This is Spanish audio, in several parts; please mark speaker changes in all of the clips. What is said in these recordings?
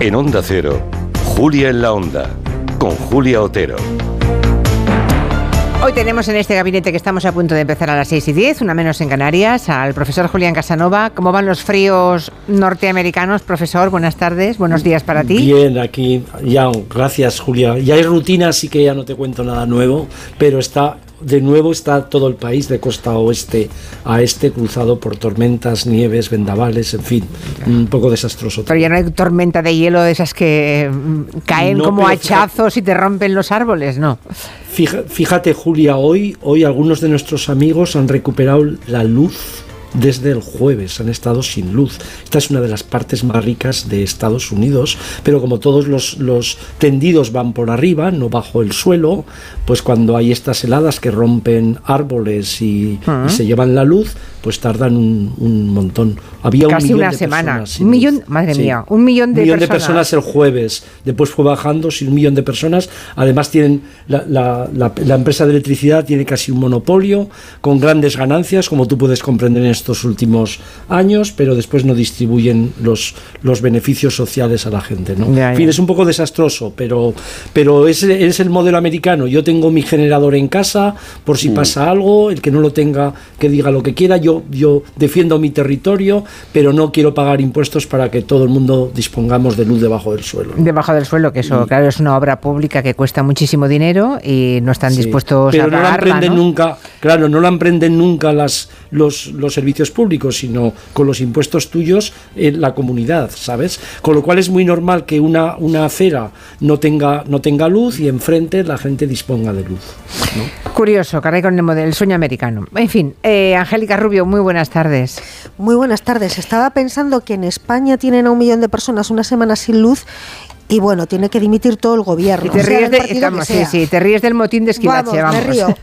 Speaker 1: En Onda Cero, Julia en la Onda, con Julia Otero.
Speaker 2: Hoy tenemos en este gabinete que estamos a punto de empezar a las 6 y 10, una menos en Canarias, al profesor Julián Casanova. ¿Cómo van los fríos norteamericanos, profesor? Buenas tardes, buenos días para ti.
Speaker 3: Bien, aquí ya, gracias Julia. Ya hay rutina, así que ya no te cuento nada nuevo, pero está de nuevo está todo el país de costa oeste a este cruzado por tormentas, nieves, vendavales, en fin, un poco desastroso.
Speaker 2: Pero ya no hay tormenta de hielo de esas que mm, caen como hachazos y te rompen los árboles, ¿no?
Speaker 3: Fíjate, Julia, hoy, hoy algunos de nuestros amigos han recuperado la luz desde el jueves, han estado sin luz. Esta es una de las partes más ricas de Estados Unidos, pero como todos los, los tendidos van por arriba, no bajo el suelo, pues cuando hay estas heladas que rompen árboles y, se llevan la luz, pues tardan un, montón.
Speaker 2: Había Casi un millón una de semana. Personas un millón, madre mía, un millón de
Speaker 3: un millón
Speaker 2: personas.
Speaker 3: de personas el jueves. Después fue bajando, sin un millón de personas. Además tienen la, la, la, empresa de electricidad tiene casi un monopolio con grandes ganancias, como tú puedes comprender en estos últimos años, pero después no distribuyen los, los beneficios sociales a la gente. ¿no? En fin, es un poco desastroso, pero, pero es, es, el modelo americano. Yo tengo mi generador en casa por si mm. pasa algo, el que no lo tenga que diga lo que quiera. Yo, yo defiendo mi territorio, pero no quiero pagar impuestos para que todo el mundo dispongamos de luz debajo del suelo.
Speaker 2: Debajo del suelo, que eso, claro, es una obra pública que cuesta muchísimo dinero y no están dispuestos
Speaker 3: a
Speaker 2: pagarla.
Speaker 3: Pero no la emprenden nunca, claro, no la emprenden nunca las, los, los servicios públicos, sino con los impuestos tuyos en la comunidad, ¿sabes? Con lo cual es muy normal que una, una acera no tenga, no tenga luz y enfrente la gente disponga de luz.
Speaker 2: Curioso, caray con el, modelo, sueño americano. En fin, eh, Angélica Rubio, muy buenas tardes.
Speaker 4: Muy buenas tardes. Estaba pensando que en España tienen a un millón de personas una semana sin luz y bueno, tiene que dimitir todo el gobierno.
Speaker 2: Y te ríes, sí, sí, te ríes del motín de Esquivache, vamos.
Speaker 4: Me río.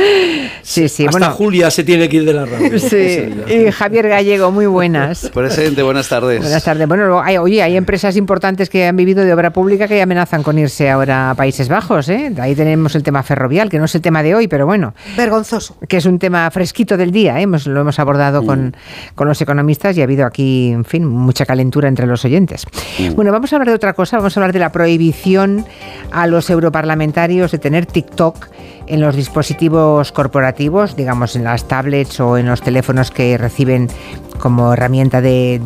Speaker 3: sí, sí. Hasta Julia se tiene que ir de la radio.
Speaker 2: Sí, y Javier Gallego, muy buenas.
Speaker 5: Presidente, buenas tardes.
Speaker 2: Buenas tardes. Bueno, hay, oye, hay empresas importantes que han vivido de obra pública que amenazan con irse ahora a Países Bajos, ¿eh? Ahí tenemos el tema ferrovial, que no es el tema de hoy, pero bueno.
Speaker 4: Vergonzoso.
Speaker 2: Que es un tema fresquito del día, ¿eh? Hemos, lo hemos abordado con, mm. con, los economistas y ha habido aquí, en fin, mucha calentura entre los oyentes. Mm. Bueno, vamos a hablar de otra cosa, vamos a hablar de la prohibición a los europarlamentarios de tener TikTok en los dispositivos corporativos, digamos en las tablets o en los teléfonos que reciben como herramienta de,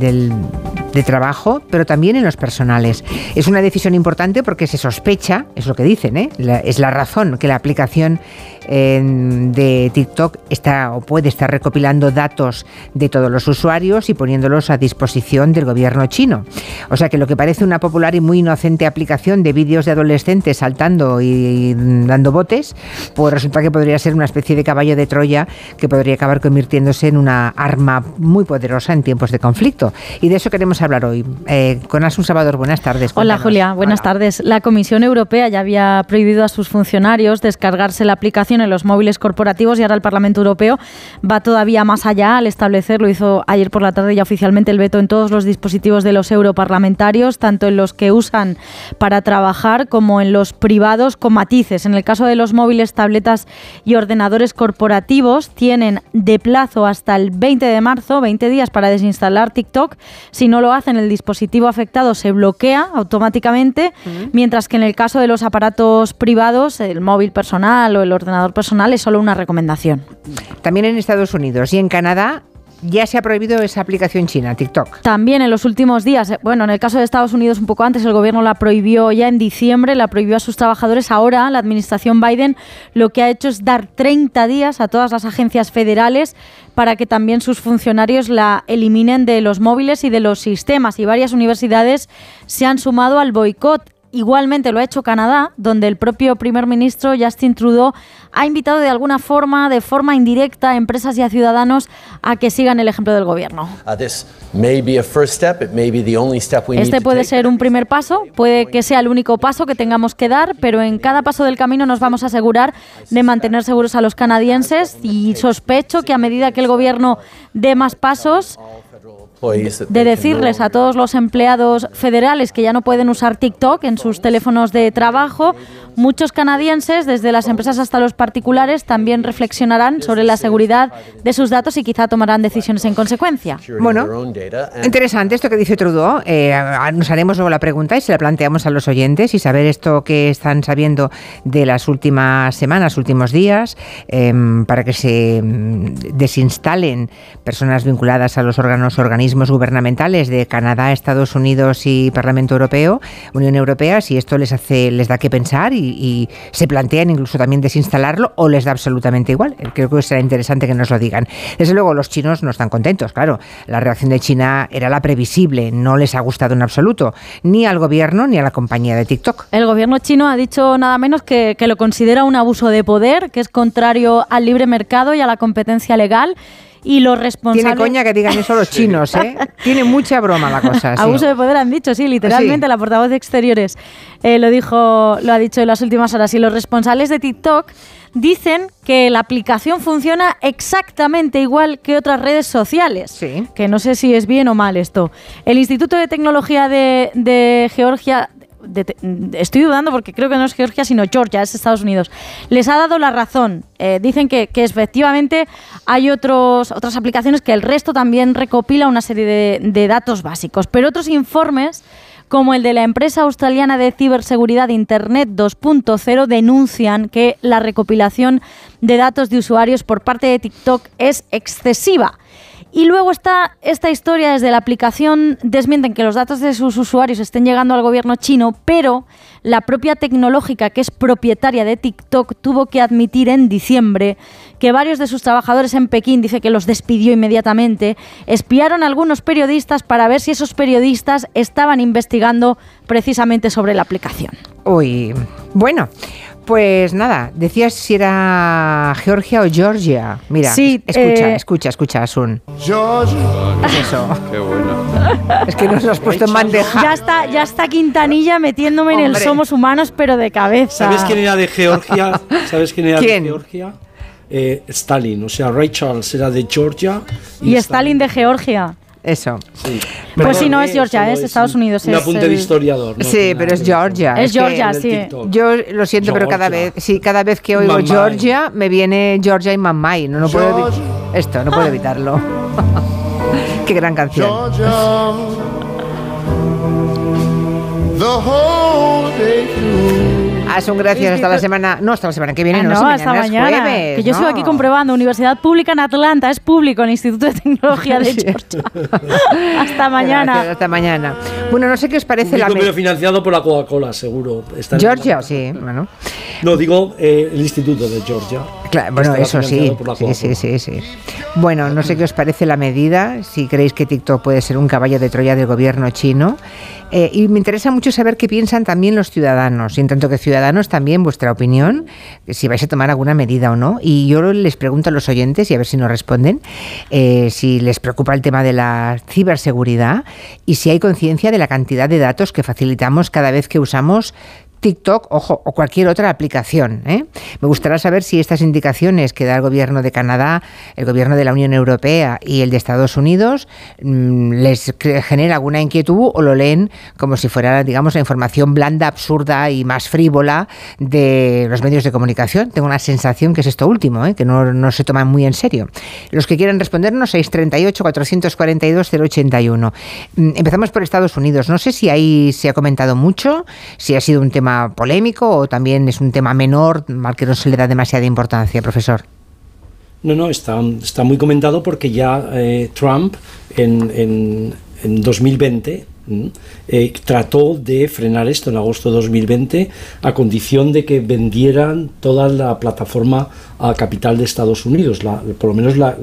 Speaker 2: trabajo, pero también en los personales. Es una decisión importante porque se sospecha, es lo que dicen, ¿eh? es la razón que la aplicación de TikTok está o puede estar recopilando datos de todos los usuarios y poniéndolos a disposición del gobierno chino. O sea que lo que parece una popular y muy inocente aplicación de vídeos de adolescentes saltando y dando botes, pues resulta que podría ser una especie de caballo de Troya que podría acabar convirtiéndose en una arma muy poderosa en tiempos de conflicto. Y de eso queremos hablar hoy. Eh, con Asun Salvador, buenas tardes.
Speaker 6: Hola Julia, buenas tardes. La Comisión Europea ya había prohibido a sus funcionarios descargarse la aplicación en los móviles corporativos y ahora el Parlamento Europeo va todavía más allá al establecerlo. Hizo ayer por la tarde ya oficialmente el veto en todos los dispositivos de los europarlamentarios, tanto en los que usan para trabajar como en los privados con matices. En el caso de los móviles, tabletas y ordenadores corporativos tienen de plazo hasta el 20 de marzo, 20 días para desinstalar TikTok. Si no lo hacen, el dispositivo afectado se bloquea automáticamente, mientras que en el caso de los aparatos privados, el móvil personal o el ordenador personal es solo una recomendación.
Speaker 2: También en Estados Unidos y en Canadá ya se ha prohibido esa aplicación china, TikTok.
Speaker 6: También en los últimos días, eh, bueno, en el caso de Estados Unidos un poco antes, el gobierno la prohibió ya en diciembre, la prohibió a sus trabajadores. Ahora la administración Biden lo que ha hecho es dar 30 días a todas las agencias federales para que también sus funcionarios la eliminen de los móviles y de los sistemas. Y varias universidades se han sumado al boicot. Igualmente lo ha hecho Canadá, donde el propio primer ministro Justin Trudeau ha invitado de alguna forma, de forma indirecta, a empresas y a ciudadanos a que sigan el ejemplo del gobierno. Este puede ser un primer paso, puede que sea el único paso que tengamos que dar, pero en cada paso del camino nos vamos a asegurar de mantener seguros a los canadienses y sospecho que a medida que el gobierno dé más pasos, de decirles a todos los empleados federales que ya no pueden usar TikTok en sus teléfonos de trabajo, muchos canadienses, desde las empresas hasta los particulares, también reflexionarán sobre la seguridad de sus datos y quizá tomarán decisiones en consecuencia.
Speaker 2: Bueno, interesante esto que dice Trudeau. Eh, nos haremos luego la pregunta y se la planteamos a los oyentes y saber esto que están sabiendo de las últimas semanas, últimos días, em, para que se mm, desinstalen personas vinculadas a los órganos, organismos gubernamentales de Canadá, Estados Unidos y Parlamento Europeo, Unión Europea, si esto les hace, les da que pensar y y, se plantean incluso también desinstalarlo o les da absolutamente igual. Creo que será interesante que nos lo digan. Desde luego los chinos no están contentos, claro. La reacción de China era la previsible, no les ha gustado en absoluto, ni al gobierno ni a la compañía de TikTok.
Speaker 6: El gobierno chino ha dicho nada menos que, que lo considera un abuso de poder, que es contrario al libre mercado y a la competencia legal y los responsables...
Speaker 2: Tiene coña que digan eso los chinos, ¿eh? Tiene mucha broma la cosa.
Speaker 6: Abuso de poder han dicho, sí, literalmente la portavoz de Exteriores eh, lo dijo, lo ha dicho en las últimas horas. Y los responsables de TikTok dicen que la aplicación funciona exactamente igual que otras redes sociales.
Speaker 2: Sí.
Speaker 6: Que no sé si es bien o mal esto. El Instituto de Tecnología de, de Georgia estoy dudando porque creo que no es Georgia, sino Georgia, es Estados Unidos, les ha dado la razón. Eh, dicen que, efectivamente hay otros, otras aplicaciones que el resto también recopila una serie de datos básicos, pero otros informes como el de la empresa australiana de ciberseguridad Internet 2.0 denuncian que la recopilación de datos de usuarios por parte de TikTok es excesiva. Y luego está esta historia desde la aplicación, desmienten que los datos de sus usuarios estén llegando al gobierno chino, pero la propia tecnológica que es propietaria de TikTok tuvo que admitir en diciembre que varios de sus trabajadores en Pekín, dice que los despidió inmediatamente, espiaron a algunos periodistas para ver si esos periodistas estaban investigando precisamente sobre la aplicación.
Speaker 2: Uy, bueno. Pues nada, decías si era Georgia o Georgia. Mira, escucha, eh, escucha, escucha, Asun. Georgia. es eso? Qué bueno. Es que nos lo has puesto en bandeja.
Speaker 6: Ya está, ya está Quintanilla metiéndome en el Somos Humanos, pero de cabeza.
Speaker 3: ¿Sabes quién era de Georgia? ¿Sabes quién era de Georgia? Eh, Stalin, o sea, Ray Charles era de Georgia.
Speaker 6: Y, Stalin de Georgia.
Speaker 2: Eso.
Speaker 6: Pues si no es Georgia, es Estados Unidos.
Speaker 3: Un apunte de historiador.
Speaker 2: Sí, pero es Georgia.
Speaker 6: Es, Georgia, sí.
Speaker 2: Yo lo siento, pero cada vez, sí, cada vez que oigo Georgia me viene Georgia y Mamai. No, no puedo esto, no puedo evitarlo. Qué gran canción. The whole day un gracias hasta la semana. No, hasta la semana que viene, ah, no, no hasta mañana.
Speaker 6: que yo estoy aquí comprobando. Universidad Pública en Atlanta es público, el Instituto de Tecnología de Georgia. hasta mañana.
Speaker 2: hasta mañana. Bueno, no sé qué os parece
Speaker 3: la. Un financiado por la Coca-Cola, seguro.
Speaker 2: Georgia, sí, bueno.
Speaker 3: No, digo eh, el Instituto de Georgia.
Speaker 2: Claro, bueno, eso sí. Sí, sí, sí, sí. Bueno, no sé qué os parece la medida, si creéis que TikTok puede ser un caballo de Troya del gobierno chino. Eh, y me interesa mucho saber qué piensan también los ciudadanos, y en tanto que ciudadanos también vuestra opinión, si vais a tomar alguna medida o no. Y yo les pregunto a los oyentes, y a ver si nos responden, eh, si les preocupa el tema de la ciberseguridad y si hay conciencia de la cantidad de datos que facilitamos cada vez que usamos TikTok, ojo, o cualquier otra aplicación. ¿eh? Me gustaría saber si estas indicaciones que da el gobierno de Canadá, el gobierno de la Unión Europea y el de Estados Unidos mm, les genera alguna inquietud o lo leen como si fuera, digamos, la información blanda, absurda y más frívola de los medios de comunicación. Tengo una sensación que es esto último, ¿eh? que no, se toman muy en serio. Los que quieran respondernos, 638-442-081. Mm, empezamos por Estados Unidos. No sé si ahí se ha comentado mucho, si ha sido un tema polémico o también es un tema menor al que no se le da demasiada importancia, profesor?
Speaker 3: No, no, está, está muy comentado porque ya eh, Trump en, en, en 2020 eh, trató de frenar esto en agosto de 2020 a condición de que vendieran toda la plataforma a capital de Estados Unidos, por lo menos la,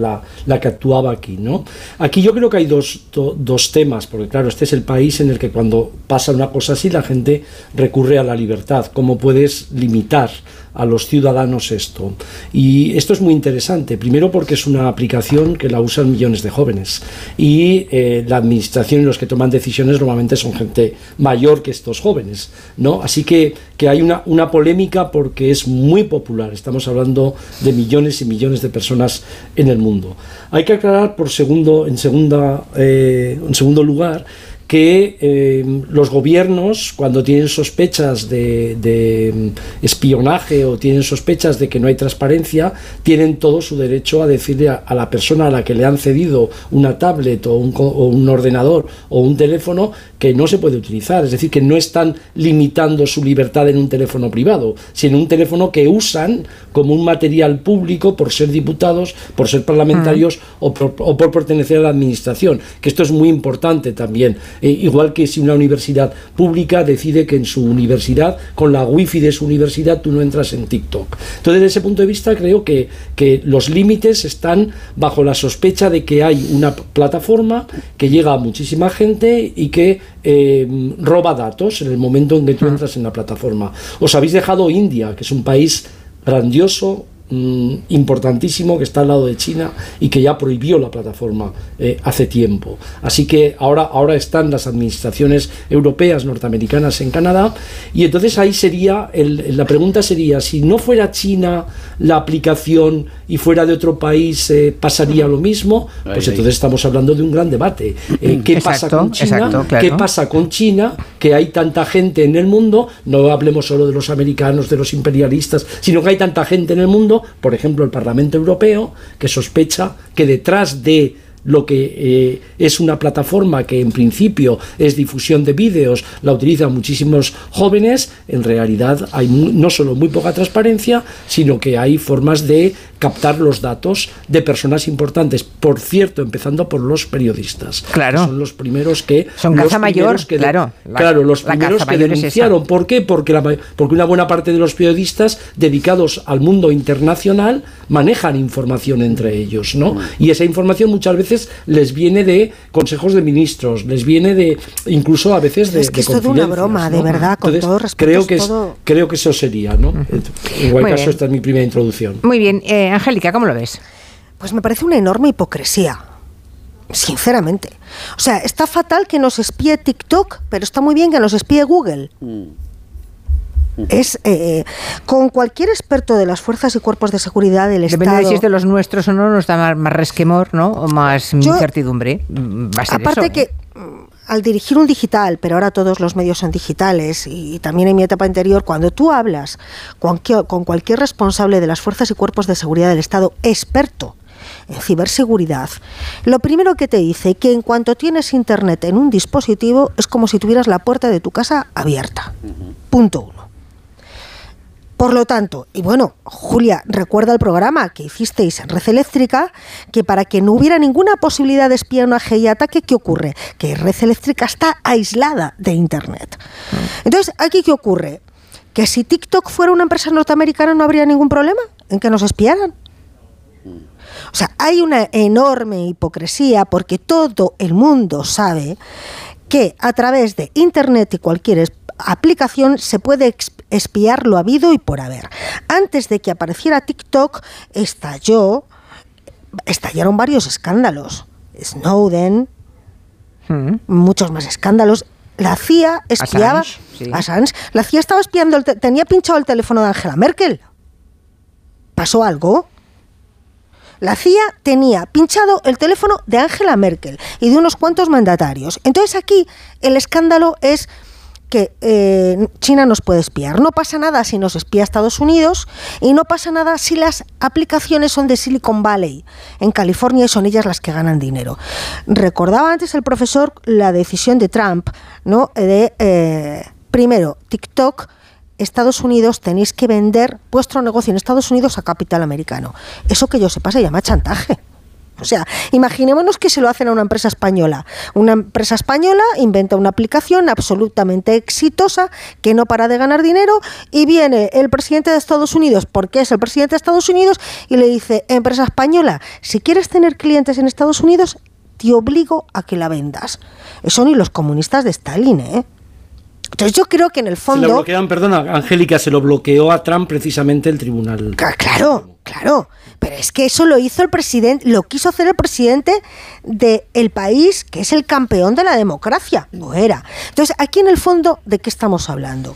Speaker 3: la, que actuaba aquí. ¿no? Aquí yo creo que hay dos, dos temas, porque claro, este es el país en el que cuando pasa una cosa así la gente recurre a la libertad. ¿Cómo puedes limitar a los ciudadanos esto. Y esto es muy interesante, primero porque es una aplicación que la usan millones de jóvenes y eh, la administración y los que toman decisiones normalmente son gente mayor que estos jóvenes, ¿no? Así que, que hay una, una polémica porque es muy popular, estamos hablando de millones y millones de personas en el mundo. Hay que aclarar por segundo, en, segunda, eh, en segundo lugar que eh, los gobiernos, cuando tienen sospechas de, mm, espionaje o tienen sospechas de que no hay transparencia, tienen todo su derecho a decirle a, la persona a la que le han cedido una tablet o un, o un, ordenador o un teléfono que no se puede utilizar. Es decir, que no están limitando su libertad en un teléfono privado, sino un teléfono que usan como un material público por ser diputados, por ser parlamentarios o, por, o por pertenecer a la administración. Que esto es muy importante también. Eh, igual que si una universidad pública decide que en su universidad, con la wifi de su universidad, tú no entras en TikTok. Entonces, desde ese punto de vista, creo que, que los límites están bajo la sospecha de que hay una plataforma que llega a muchísima gente y que eh, roba datos en el momento en que tú entras en la plataforma. Os habéis dejado India, que es un país grandioso, Mm, importantísimo que está al lado de China y que ya prohibió la plataforma eh, hace tiempo. Así que ahora, ahora están las administraciones europeas, norteamericanas en Canadá y entonces ahí sería, la pregunta sería, si no fuera China la aplicación y fuera de otro país eh, pasaría lo mismo, pues entonces estamos hablando de un gran debate. Eh, ¿Qué pasa con China? ¿Qué pasa con China? Que hay tanta gente en el mundo, no hablemos solo de los americanos, de los imperialistas, sino que hay tanta gente en el mundo por ejemplo, el Parlamento Europeo, que sospecha que detrás de lo que eh, es una plataforma que en principio es difusión de vídeos, la utilizan muchísimos jóvenes, en realidad hay no solo muy poca transparencia, sino que hay formas de captar los datos de personas importantes. Por cierto, empezando por los periodistas.
Speaker 2: Claro.
Speaker 3: son los primeros que...
Speaker 2: Son
Speaker 3: los
Speaker 2: mayor,
Speaker 3: que
Speaker 2: claro.
Speaker 3: claro, los primeros que denunciaron. ¿Por qué? Porque, la, porque una buena parte de los periodistas dedicados al mundo internacional manejan información entre ellos, ¿no? Y esa información muchas veces les viene de consejos de ministros, les viene de incluso a veces de...
Speaker 4: Es que es toda una broma, de verdad, con todo respeto.
Speaker 3: Creo que, creo que eso sería, ¿no? En igual caso, esta es mi primera introducción.
Speaker 2: Muy bien. Eh, Angélica, ¿cómo lo ves?
Speaker 4: Pues me parece una enorme hipocresía. Sinceramente. O sea, está fatal que nos espíe TikTok, pero está muy bien que nos espíe Google. Mm. Es eh, con cualquier experto de las fuerzas y cuerpos de seguridad del
Speaker 2: Depende
Speaker 4: Estado.
Speaker 2: de si es de los nuestros o no, nos da más, resquemor, ¿no? O más incertidumbre.
Speaker 4: aparte que al dirigir un digital, pero ahora todos los medios son digitales y, también en mi etapa anterior, cuando tú hablas con, con cualquier responsable de las fuerzas y cuerpos de seguridad del Estado, experto en ciberseguridad, lo primero que te dice que en cuanto tienes internet en un dispositivo es como si tuvieras la puerta de tu casa abierta. Punto uno. Por lo tanto, y bueno, Julia, recuerda el programa que hicisteis en Red Eléctrica, que para que no hubiera ninguna posibilidad de espionaje y ataque, ¿qué ocurre? Que Red Eléctrica está aislada de Internet. Entonces, ¿aquí qué ocurre? Que si TikTok fuera una empresa norteamericana no habría ningún problema en que nos espiaran. O sea, hay una enorme hipocresía porque todo el mundo sabe que a través de Internet y cualquier aplicación se puede espiar lo habido y por haber. Antes de que apareciera TikTok, estalló, estallaron varios escándalos. Snowden, hmm. muchos más escándalos. La CIA espiaba Assange, La CIA estaba espiando, tenía pinchado el teléfono de Angela Merkel. ¿Pasó algo? La CIA tenía pinchado el teléfono de Angela Merkel y de unos cuantos mandatarios. Entonces aquí el escándalo es que eh, China nos puede espiar. No pasa nada si nos espía Estados Unidos y no pasa nada si las aplicaciones son de Silicon Valley, en California, y son ellas las que ganan dinero. Recordaba antes el profesor la decisión de Trump, ¿no? De, eh, primero, TikTok. Estados Unidos tenéis que vender vuestro negocio en Estados Unidos a capital americano. Eso que yo sepa se llama chantaje. O sea, imaginémonos que se lo hacen a una empresa española. Una empresa española inventa una aplicación absolutamente exitosa que no para de ganar dinero y viene el presidente de Estados Unidos, porque es el presidente de Estados Unidos, y le dice, empresa española, si quieres tener clientes en Estados Unidos, te obligo a que la vendas. Eso ni los comunistas de Stalin, ¿eh? Entonces yo creo que en el
Speaker 3: Se
Speaker 4: fondo...
Speaker 3: lo bloquean, perdona, Angélica, se lo bloqueó a Trump precisamente el tribunal.
Speaker 4: Claro, claro. Pero es que eso lo hizo el presidente, lo quiso hacer el presidente del país que es el campeón de la democracia. No era. Entonces, aquí en el fondo, ¿de qué estamos hablando?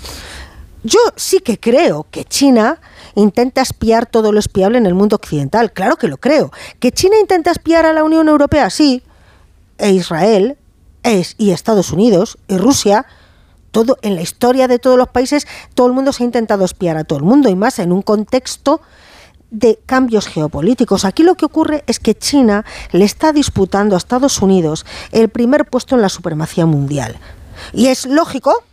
Speaker 4: Yo sí que creo que China intenta espiar todo lo espiable en el mundo occidental. Claro que lo creo. Que China intenta espiar a la Unión Europea, sí. E Israel es, y Estados Unidos y Rusia todo en la historia de todos los países todo el mundo se ha intentado espiar a todo el mundo y más en un contexto de cambios geopolíticos. Aquí lo que ocurre es que China le está disputando a Estados Unidos el primer puesto en la supremacía mundial. Y es lógico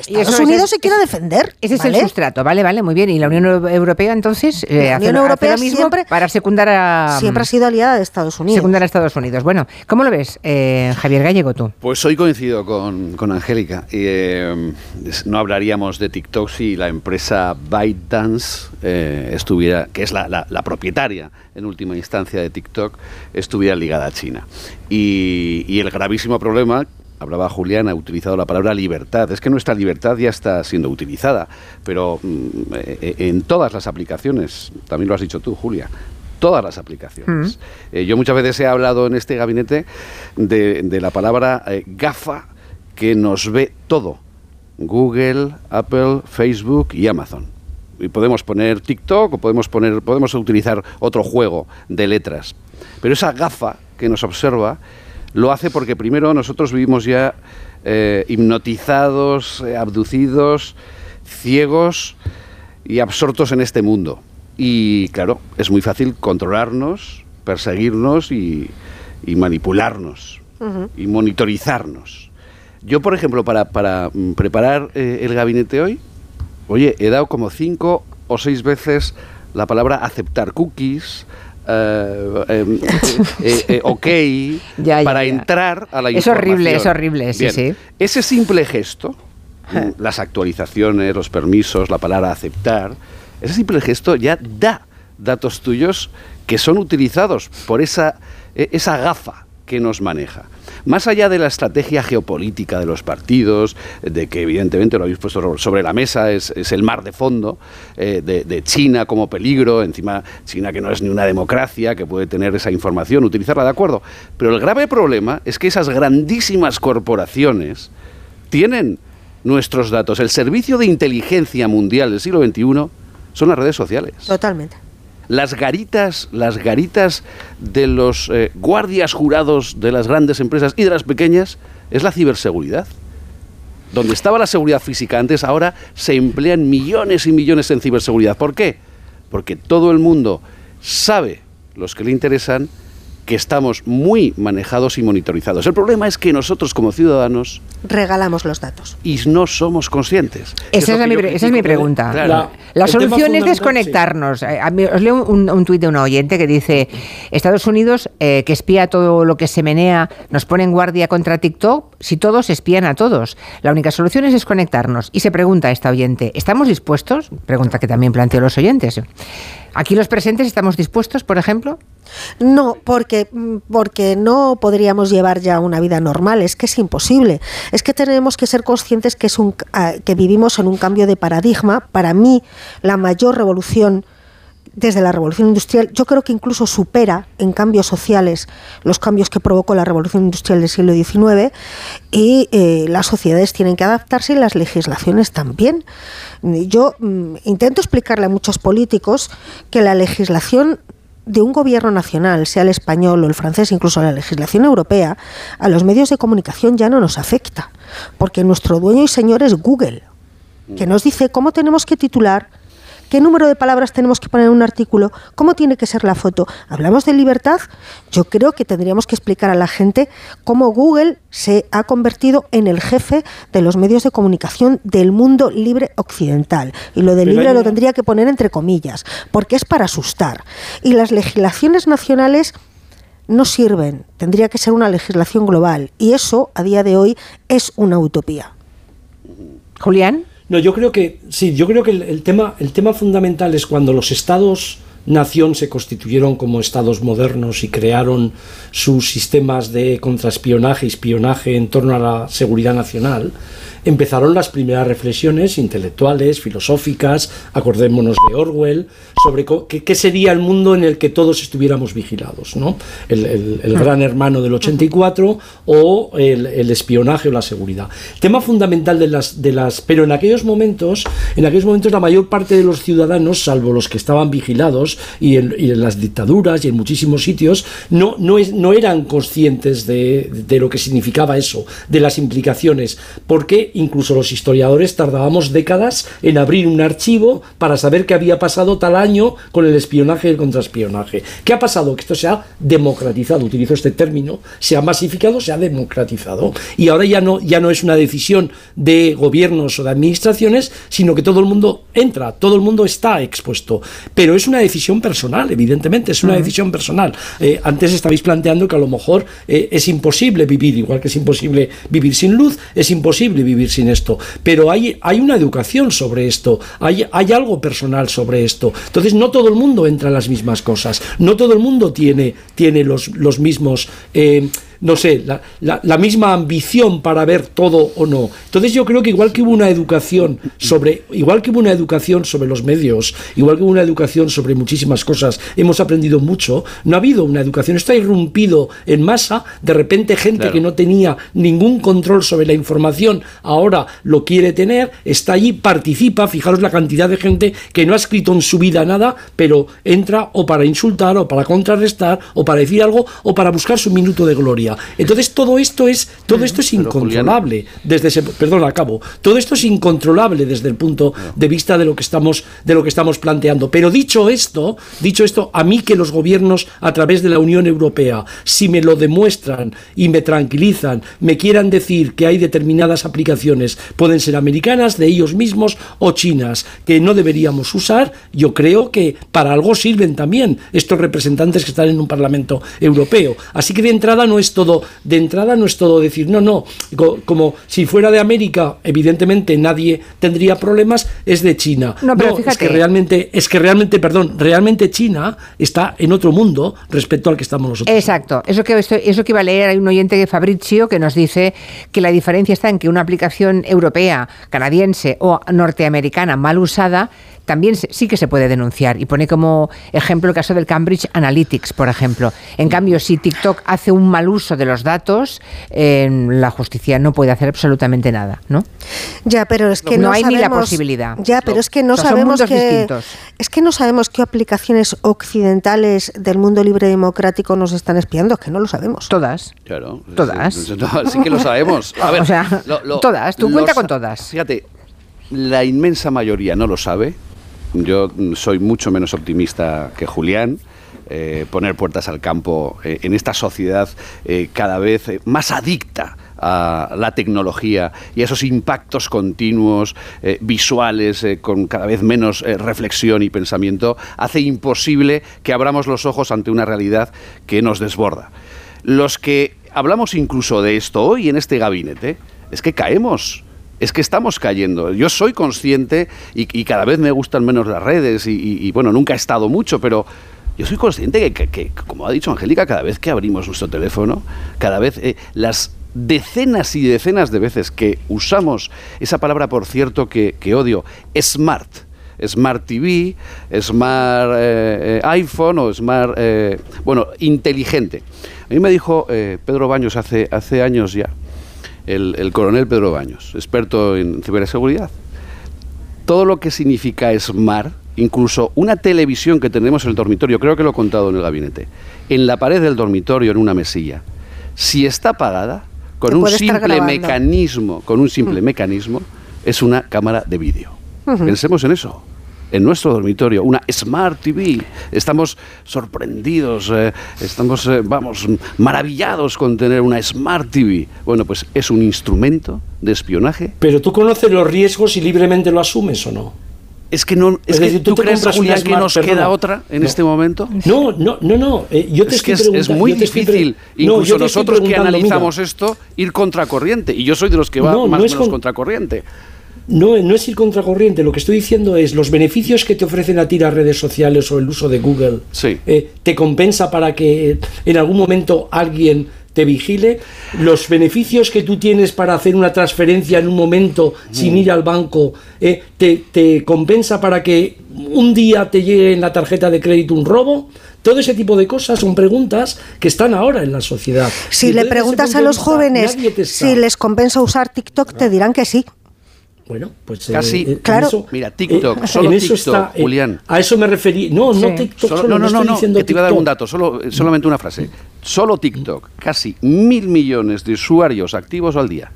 Speaker 4: que
Speaker 2: Y eso
Speaker 4: Estados
Speaker 2: es-
Speaker 4: Unidos
Speaker 2: es-
Speaker 4: se quiera
Speaker 2: es-
Speaker 4: defender.
Speaker 2: Ese es el sustrato, vale, vale, muy bien. Y la Unión Europea entonces eh,
Speaker 4: La
Speaker 2: hace,
Speaker 4: Unión
Speaker 2: hace
Speaker 4: Europea
Speaker 2: lo mismo
Speaker 4: siempre-
Speaker 2: para secundar a
Speaker 4: Siempre ha sido aliada de Estados Unidos.
Speaker 2: secundar a Estados Unidos. Bueno, ¿cómo lo ves, eh, Javier Gallego, tú?
Speaker 5: Pues hoy coincido con, con Angélica. Y, eh, no hablaríamos de TikTok si la empresa ByteDance eh, estuviera, que es la, la- la propietaria en última instancia de TikTok, estuviera ligada a China. Y, y el gravísimo problema, hablaba Julián, ha utilizado la palabra libertad. Es que nuestra libertad ya está siendo utilizada, pero mm, eh, en todas las aplicaciones, también lo has dicho tú, Julia, todas las aplicaciones. Eh, yo muchas veces he hablado en este gabinete de, de la palabra eh, GAFA que nos ve todo. Google, Apple, Facebook y Amazon. Y podemos poner TikTok o podemos poner podemos utilizar otro juego de letras. Pero esa gafa que nos observa lo hace porque primero nosotros vivimos ya eh, hipnotizados, eh, abducidos, ciegos y absortos en este mundo. Y claro, es muy fácil controlarnos, perseguirnos y, y manipularnos y monitorizarnos. Yo, por ejemplo, para, para mm, preparar eh, el gabinete hoy, oye, he dado como cinco o seis veces la palabra aceptar cookies, eh, em, eh, eh, ok,
Speaker 2: Ya, ya,
Speaker 5: para
Speaker 2: ya.
Speaker 5: entrar a la
Speaker 2: Es horrible,
Speaker 5: información.
Speaker 2: es horrible, sí,
Speaker 5: Bien,
Speaker 2: sí.
Speaker 5: Ese simple gesto, mm, las actualizaciones, los permisos, la palabra aceptar, ese simple gesto ya da datos tuyos que son utilizados por esa, e- esa gafa que nos maneja. Más allá de la estrategia geopolítica de los partidos, de que evidentemente lo habéis puesto sobre la mesa, es, es el mar de fondo, eh, de, de China como peligro, encima China que no es ni una democracia, que puede tener esa información, utilizarla de acuerdo. Pero el grave problema es que esas grandísimas corporaciones tienen nuestros datos. El servicio de inteligencia mundial del siglo XXI son las redes sociales.
Speaker 4: Totalmente.
Speaker 5: Las garitas, las garitas de los eh, guardias jurados de las grandes empresas y de las pequeñas es la ciberseguridad. Donde estaba la seguridad física antes, ahora se emplean millones y millones en ciberseguridad. ¿Por qué? Porque todo el mundo sabe, los que le interesan, que estamos muy manejados y monitorizados. El problema es que nosotros como ciudadanos
Speaker 4: Regalamos los datos.
Speaker 5: y no somos conscientes.
Speaker 2: Esa es, mi, esa es mi pregunta.
Speaker 5: Claro.
Speaker 2: La, solución es desconectarnos. Eh, a mí- os leo un, un tuit de un oyente que dice, Estados Unidos, eh, que espía todo lo que se menea, nos pone en guardia contra TikTok, si todos espían a todos. La única solución es desconectarnos. Y se pregunta esta oyente, ¿estamos dispuestos? Pregunta que también planteó los oyentes. ¿Aquí los presentes estamos dispuestos, por ejemplo?
Speaker 4: No, porque, mm, porque no podríamos llevar ya una vida normal, es que es imposible. Es que tenemos que ser conscientes que, es un, ah, que vivimos en un cambio de paradigma. Para mí, la mayor revolución desde la revolución industrial, yo creo que incluso supera en cambios sociales los cambios que provocó la revolución industrial del siglo XIX y eh, las sociedades tienen que adaptarse y las legislaciones también. Yo mm, intento explicarle a muchos políticos que la legislación de un gobierno nacional, sea el español o el francés, incluso la legislación europea, a los medios de comunicación ya no nos afecta, porque nuestro dueño y señor es Google, que nos dice cómo tenemos que titular, qué número de palabras tenemos que poner en un artículo, cómo tiene que ser la foto. Hablamos de libertad, yo creo que tendríamos que explicar a la gente cómo Google se ha convertido en el jefe de los medios de comunicación del mundo libre occidental. Y lo de
Speaker 3: Pero
Speaker 4: libre lo tendría que poner entre comillas, porque es para asustar. Y las legislaciones nacionales no sirven, tendría que ser una legislación global. Y eso, a día de hoy, es una utopía.
Speaker 2: Julián.
Speaker 3: No, yo creo que sí, yo creo que el, tema, el tema fundamental es cuando los estados nación se constituyeron como estados modernos y crearon sus sistemas de contraespionaje y espionaje en torno a la seguridad nacional, empezaron las primeras reflexiones intelectuales, filosóficas, acordémonos de Orwell, sobre qué, sería el mundo en el que todos estuviéramos vigilados, ¿no? El, hmm. gran hermano del 84 o el, espionaje o la seguridad. Tema fundamental de las, de las... Pero en aquellos momentos, en aquellos momentos la mayor parte de los ciudadanos, salvo los que estaban vigilados y en, las dictaduras y en muchísimos sitios, no, no, es, no eran conscientes de, de lo que significaba eso, de las implicaciones, porque incluso los historiadores tardábamos décadas en abrir un archivo para saber qué había pasado tal año con el espionaje y el contraespionaje. ¿Qué ha pasado? Que esto se ha democratizado, utilizo este término, se ha masificado, se ha democratizado. Y ahora ya no, ya no es una decisión de gobiernos o de administraciones, sino que todo el mundo entra, todo el mundo está expuesto. Pero es una decisión personal, evidentemente, es una decisión personal. Eh, antes estabais planteando que a lo mejor eh, es imposible vivir, igual que es imposible vivir sin luz, es imposible vivir sin esto. Pero hay, hay una educación sobre esto, hay, hay algo personal sobre esto. Entonces no todo el mundo entra en las mismas cosas, no todo el mundo tiene, tiene los, los mismos... Eh, no sé, la, misma ambición para ver todo o no. Entonces yo creo que igual que hubo una educación sobre, igual que hubo una educación sobre los medios, igual que hubo una educación sobre muchísimas cosas, hemos aprendido mucho, no ha habido una educación, está irrumpido en masa, de repente gente que no tenía ningún control sobre la información, ahora lo quiere tener, está allí, participa, fijaros la cantidad de gente que no ha escrito en su vida nada, pero entra o para insultar, o para contrarrestar, o para decir algo, o para buscar su minuto de gloria. Entonces todo esto es todo esto es incontrolable desde ese perdón, acabo. Todo esto es incontrolable desde el punto de vista de lo que estamos de lo que estamos planteando. Pero dicho esto, dicho esto, a mí que los gobiernos a través de la Unión Europea si me lo demuestran y me tranquilizan, me quieran decir que hay determinadas aplicaciones pueden ser americanas de ellos mismos o chinas que no deberíamos usar, yo creo que para algo sirven también estos representantes que están en un Parlamento Europeo. Así que de entrada no es todo, de entrada no es todo decir, no, no, como si fuera de América, evidentemente nadie tendría problemas, es de China. No, pero fíjate. es que realmente, es que realmente, perdón, realmente China está en otro mundo respecto al que estamos nosotros.
Speaker 2: Exacto, eso que, eso que iba a leer, hay un oyente de Fabrizio que nos dice que la diferencia está en que una aplicación europea, canadiense o norteamericana mal usada también sí que se puede denunciar. Y pone como ejemplo el caso del Cambridge Analytics, por ejemplo. En cambio, si TikTok hace un mal uso de los datos, la justicia no puede hacer absolutamente nada, ¿no?
Speaker 4: Ya, pero es que no, hay ni la posibilidad. Ya, pero es que no sabemos que es que no sabemos qué aplicaciones occidentales del mundo libre democrático nos están espiando, es que no lo sabemos.
Speaker 2: Todas.
Speaker 5: Claro.
Speaker 2: Todas.
Speaker 5: Sí, que lo sabemos. A ver,
Speaker 2: o sea, todas. Tú cuenta con todas.
Speaker 5: Fíjate, la inmensa mayoría no lo sabe yo soy mucho menos optimista que Julián. Eh, poner puertas al campo eh, en esta sociedad eh, cada vez más adicta a la tecnología y a esos impactos continuos, visuales, con cada vez menos reflexión y pensamiento, hace imposible que abramos los ojos ante una realidad que nos desborda. Los que hablamos incluso de esto hoy en este gabinete, es que caemos es que estamos cayendo. Yo soy consciente y, cada vez me gustan menos las redes y, bueno, nunca he estado mucho, pero yo soy consciente que, como ha dicho Angélica, cada vez que abrimos nuestro teléfono, cada vez eh, las decenas y decenas de veces que usamos esa palabra, por cierto, que, odio, smart. Smart TV, Smart eh, eh, iPhone o Smart, bueno, inteligente. A mí me dijo Pedro Baños hace, hace años ya, el, coronel Pedro Baños, experto en ciberseguridad. Todo lo que significa SMART, incluso una televisión que tenemos en el dormitorio, creo que lo he contado en el gabinete, en la pared del dormitorio, en una mesilla, si está apagada, con un simple mecanismo, con un simple mm. mecanismo, es una cámara de vídeo. Pensemos en eso en nuestro dormitorio una Smart TV. Estamos sorprendidos, eh, estamos, eh, vamos, maravillados con tener una Smart TV. Bueno, pues es un instrumento de espionaje.
Speaker 3: Pero tú conoces los riesgos y libremente lo asumes o no.
Speaker 5: Es que no, es, que tú, crees, Julián, que nos queda otra en este momento.
Speaker 3: No, no, no, no. Eh, yo te
Speaker 5: es que es, muy difícil, incluso nosotros que analizamos esto, ir contracorriente. Y yo soy de los que va más o menos contracorriente.
Speaker 3: No, no es ir contracorriente, lo que estoy diciendo es los beneficios que te ofrecen a ti las redes sociales o el uso de Google,
Speaker 5: Sí.
Speaker 3: eh, te compensa para que en algún momento alguien te vigile, los beneficios que tú tienes para hacer una transferencia en un momento sin ir al banco, eh, te, te compensa para que un día te llegue en la tarjeta de crédito un robo. Todo ese tipo de cosas son preguntas que están ahora en la sociedad.
Speaker 4: Si
Speaker 3: Y
Speaker 4: le preguntas a los jóvenes si les compensa usar TikTok, te dirán que sí.
Speaker 3: Bueno, pues
Speaker 5: Casi-
Speaker 3: en
Speaker 4: Claro.
Speaker 5: Mira, TikTok,
Speaker 3: eh,
Speaker 5: solo
Speaker 3: en eso
Speaker 5: TikTok,
Speaker 3: está, eh,
Speaker 5: Julián.
Speaker 3: A eso me referí. No, no. TikTok
Speaker 5: Solo-
Speaker 3: solo,
Speaker 5: no, no, no,
Speaker 3: estoy
Speaker 5: no,
Speaker 3: diciendo
Speaker 5: que te iba a dar un dato, solo, eh, solamente una frase. Solo TikTok, casi mil millones de usuarios activos al día.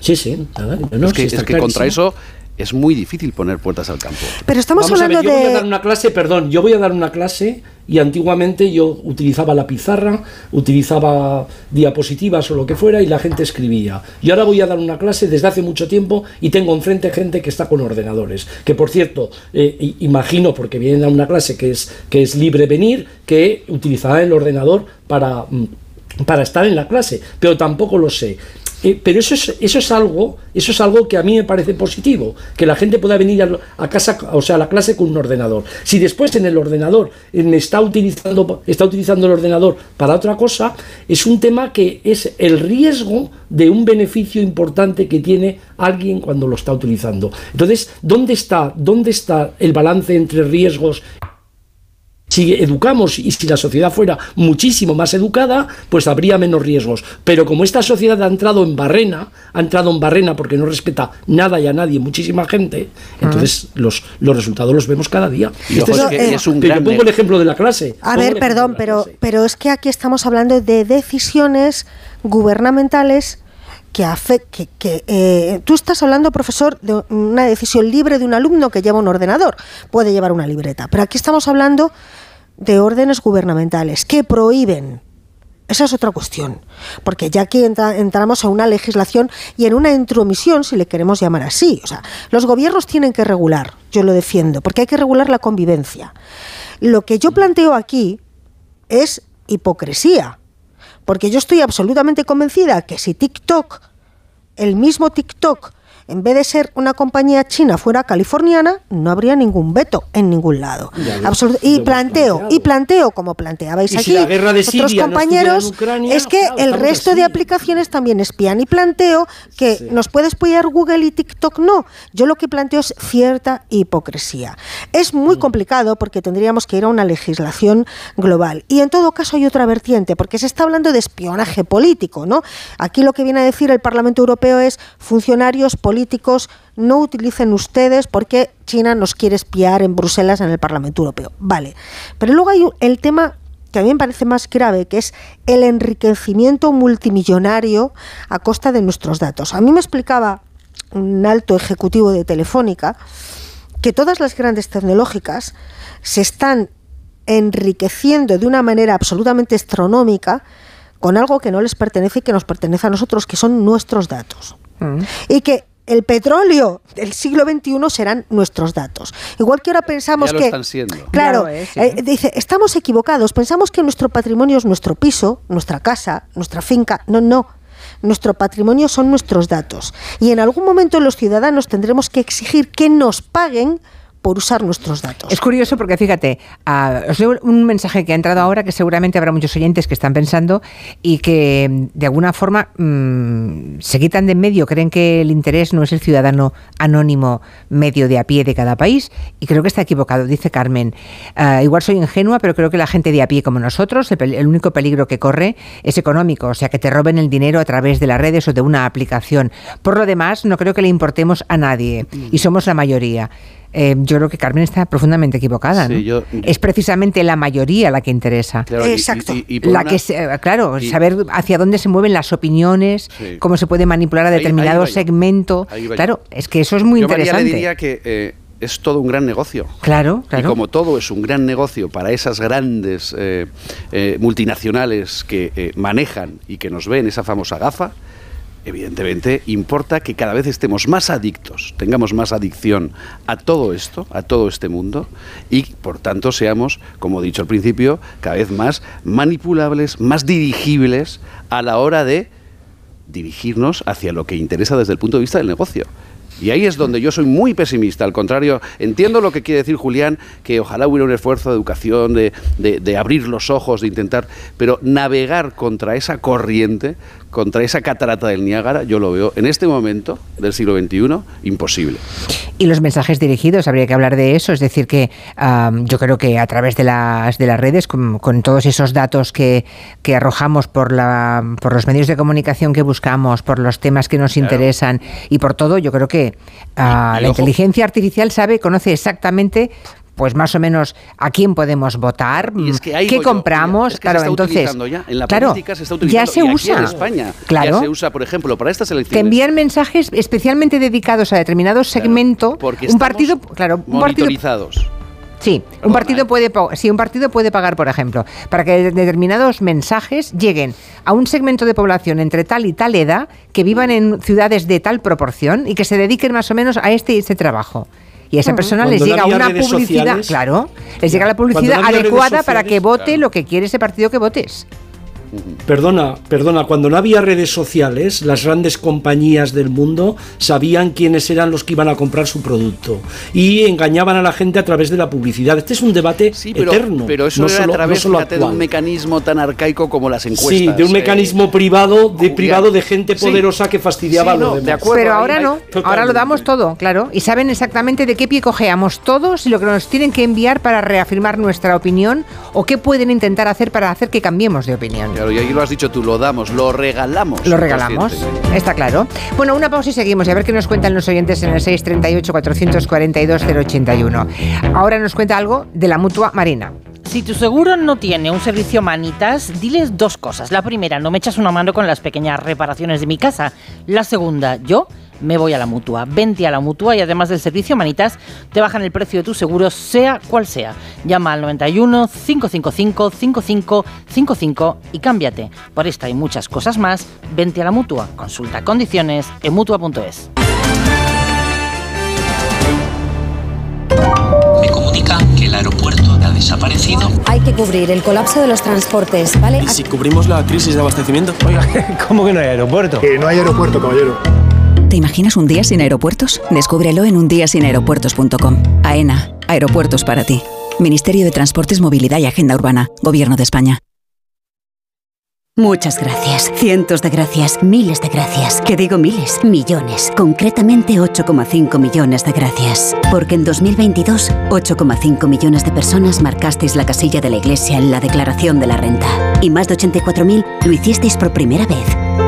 Speaker 3: Sí, sí. nada, no,
Speaker 5: es que, es que contra eso es muy difícil poner puertas al campo.
Speaker 4: Pero estamos
Speaker 3: Vamos a ver,
Speaker 4: hablando
Speaker 3: yo voy a
Speaker 4: de...
Speaker 3: dar una clase, perdón, yo voy a dar una clase y antiguamente yo utilizaba la pizarra, utilizaba diapositivas o lo que fuera y la gente escribía. Y ahora voy a dar una clase desde hace mucho tiempo y tengo enfrente gente que está con ordenadores. Que por cierto, eh, imagino, porque vienen a una clase que es, que es libre venir, que utilizará el ordenador para, mm, para estar en la clase, pero tampoco lo sé. Eh, pero eso es, eso es algo, eso es algo que a mí me parece positivo, que la gente pueda venir a, a casa, o sea, a la clase con un ordenador. Si después en el ordenador me está utilizando, está utilizando el ordenador para otra cosa, es un tema que es el riesgo de un beneficio importante que tiene alguien cuando lo está utilizando. Entonces, ¿dónde está, dónde está el balance entre riesgos si educamos y si la sociedad fuera muchísimo más educada, pues habría menos riesgos. Pero como esta sociedad ha entrado en barrena, ha entrado en barrena porque no respeta nada y a nadie, muchísima gente, entonces los, los resultados los vemos cada día.
Speaker 5: Y
Speaker 3: Este
Speaker 5: ojo,
Speaker 3: es-
Speaker 5: es que
Speaker 4: eh,
Speaker 5: es un
Speaker 3: que yo
Speaker 5: gran
Speaker 3: pongo el ejemplo de la clase.
Speaker 4: A ver, perdón, pero, pero es que aquí estamos hablando de decisiones gubernamentales que, afe- que, que, eh, tú estás hablando, profesor, de una decisión libre de un alumno que lleva un ordenador, puede llevar una libreta, pero aquí estamos hablando de órdenes gubernamentales que prohíben. Esa es otra cuestión, porque ya aquí entra- entramos a una legislación y en una intromisión, si le queremos llamar así. O sea, los gobiernos tienen que regular, yo lo defiendo, porque hay que regular la convivencia. Lo que yo planteo aquí es hipocresía, porque yo estoy absolutamente convencida que si TikTok, el mismo TikTok, en vez de ser una compañía china fuera californiana, no habría ningún veto en ningún lado. Absolut- y planteo, y planteo, como planteabais
Speaker 3: si
Speaker 4: aquí,
Speaker 3: la guerra de
Speaker 4: otros
Speaker 3: Siria no
Speaker 4: compañeros,
Speaker 3: Ucrania,
Speaker 4: es que
Speaker 3: claro,
Speaker 4: el resto de aplicaciones también espían. Y planteo que
Speaker 3: Sí.
Speaker 4: nos puede espiar Google y TikTok no. Yo lo que planteo es cierta hipocresía. Es muy
Speaker 3: Mm.
Speaker 4: complicado porque tendríamos que ir a una legislación global. Y en todo caso hay otra vertiente, porque se está hablando de espionaje político, ¿no? Aquí lo que viene a decir el Parlamento Europeo es funcionarios políticos no utilicen ustedes porque China nos quiere espiar en Bruselas en el Parlamento Europeo. Vale. Pero luego hay el tema que a mí me parece más grave, que es el enriquecimiento multimillonario a costa de nuestros datos. A mí me explicaba un alto ejecutivo de Telefónica que todas las grandes tecnológicas se están enriqueciendo de una manera absolutamente astronómica con algo que no les pertenece y que nos pertenece a nosotros, que son nuestros datos.
Speaker 2: Mm.
Speaker 4: Y que el petróleo del siglo XXI serán nuestros datos. Igual que ahora pensamos
Speaker 5: Ya lo
Speaker 4: que...
Speaker 5: están siendo.
Speaker 4: Claro,
Speaker 2: Ya lo es, sí.
Speaker 4: eh, dice, estamos equivocados, pensamos que nuestro patrimonio es nuestro piso, nuestra casa, nuestra finca. No, no. Nuestro patrimonio son nuestros datos. Y en algún momento los ciudadanos tendremos que exigir que nos paguen por usar nuestros datos.
Speaker 2: Es curioso porque fíjate, ah, os leo un mensaje que ha entrado ahora que seguramente habrá muchos oyentes que están pensando y que mm, de alguna forma mm, se quitan de en medio, creen que el interés no es el ciudadano anónimo medio de a pie de cada país y creo que está equivocado, dice Carmen. Ah, igual soy ingenua, pero creo que la gente de a pie como nosotros, el, el único peligro que corre es económico, o sea, que te roben el dinero a través de las redes o de una aplicación. Por lo demás, no creo que le importemos a nadie y somos la mayoría. Eh, yo creo que Carmen está profundamente equivocada.
Speaker 5: Sí,
Speaker 2: ¿no?
Speaker 5: yo-
Speaker 2: es precisamente la mayoría la que interesa.
Speaker 5: Claro, y-
Speaker 4: Exacto.
Speaker 5: y- y por
Speaker 2: La
Speaker 5: una-
Speaker 2: que se- claro,
Speaker 5: y-
Speaker 2: saber hacia dónde se mueven las opiniones,
Speaker 5: Sí.
Speaker 2: cómo se puede manipular a
Speaker 5: Ahí- ahí
Speaker 2: determinado segmento.
Speaker 5: Ahí.
Speaker 2: Claro, es que eso es muy
Speaker 5: Yo, María,
Speaker 2: interesante.
Speaker 5: le diría que eh, es todo un gran negocio.
Speaker 2: Claro, claro.
Speaker 5: Y como todo es un gran negocio para esas grandes eh, eh, multinacionales que eh, manejan y que nos ven esa famosa gafa, evidentemente importa que cada vez estemos más adictos, tengamos más adicción a todo esto, a todo este mundo, y por tanto seamos, como he dicho al principio, cada vez más manipulables, más dirigibles a la hora de dirigirnos hacia lo que interesa desde el punto de vista del negocio. Y ahí es donde yo soy muy pesimista. Al contrario, entiendo lo que quiere decir Julián, que ojalá hubiera un esfuerzo de educación, de, de abrir los ojos, de intentar, pero navegar contra esa corriente contra esa catarata del Niágara, yo lo veo en este momento del siglo XXI imposible.
Speaker 2: Y los mensajes dirigidos, habría que hablar de eso, es decir, que yo creo que a través de las, de las redes, con, todos esos datos que, que, arrojamos por, la, por los medios de comunicación que buscamos, por los temas que nos interesan y por todo, yo creo que ah, la inteligencia artificial sabe, conoce exactamente pues más o menos a quién podemos votar, qué compramos, claro, entonces,
Speaker 5: ya. En la
Speaker 2: claro,
Speaker 5: política se está utilizando
Speaker 2: ya se usa
Speaker 5: en España,
Speaker 2: claro,
Speaker 5: ya se usa, por ejemplo, para estas elecciones.
Speaker 2: Te envían mensajes especialmente dedicados a determinado segmento, un partido, claro, un partido Sí, un partido puede sí, un partido puede pagar, por ejemplo, para que determinados mensajes lleguen a un segmento de población entre tal y tal edad que vivan en ciudades de tal proporción y que se dediquen más o menos a este y ese trabajo y a esa persona les llega una publicidad, claro, les llega la publicidad adecuada para que vote lo que quiere ese partido que votes.
Speaker 3: Perdona, perdona, cuando no había redes sociales, las grandes compañías del mundo sabían quiénes eran los que iban a comprar su producto y engañaban a la gente a través de la publicidad. Este es un debate eterno.
Speaker 5: Pero eso no era a través de un mecanismo tan arcaico como las encuestas.
Speaker 3: Sí, de un mecanismo privado, de privado de gente poderosa que fastidiaba lo demás.
Speaker 2: pero ahora no, ahora lo damos todo, claro, y saben exactamente de qué pie cojeamos todos y lo que nos tienen que enviar para reafirmar nuestra opinión o qué pueden intentar hacer para hacer que cambiemos de opinión.
Speaker 5: Claro, y ahí lo has dicho tú, lo damos, lo regalamos.
Speaker 2: Lo regalamos, está claro. Bueno, una pausa y seguimos y a ver qué nos cuentan los oyentes en el 638-442-081. Ahora nos cuenta algo de la mutua Marina.
Speaker 7: Si tu seguro no tiene un servicio manitas, diles dos cosas. La primera, no me echas una mano con las pequeñas reparaciones de mi casa. La segunda, yo me voy a la mutua. Vente a la mutua y además del servicio Manitas, te bajan el precio de tu seguro, sea cual sea. Llama al 91 555 5555 y cámbiate. Por esta y muchas cosas más, vente a la mutua. Consulta condiciones en mutua.es.
Speaker 8: Me comunica que el aeropuerto ha desaparecido.
Speaker 9: Hay que cubrir el colapso de los transportes, ¿vale?
Speaker 10: ¿Y si cubrimos la crisis de abastecimiento?
Speaker 11: Oiga, ¿cómo que no hay aeropuerto?
Speaker 12: Que no hay aeropuerto, caballero.
Speaker 13: ¿Te imaginas un día sin aeropuertos? Descúbrelo en undiasinaeropuertos.com. AENA, aeropuertos para ti. Ministerio de Transportes, Movilidad y Agenda Urbana, Gobierno de España.
Speaker 14: Muchas gracias, cientos de gracias, miles de gracias. ¿Qué digo miles? Millones, concretamente 8,5 millones de gracias. Porque en 2022, 8,5 millones de personas marcasteis la casilla de la Iglesia en la declaración de la renta. Y más de 84.000 lo hicisteis por primera vez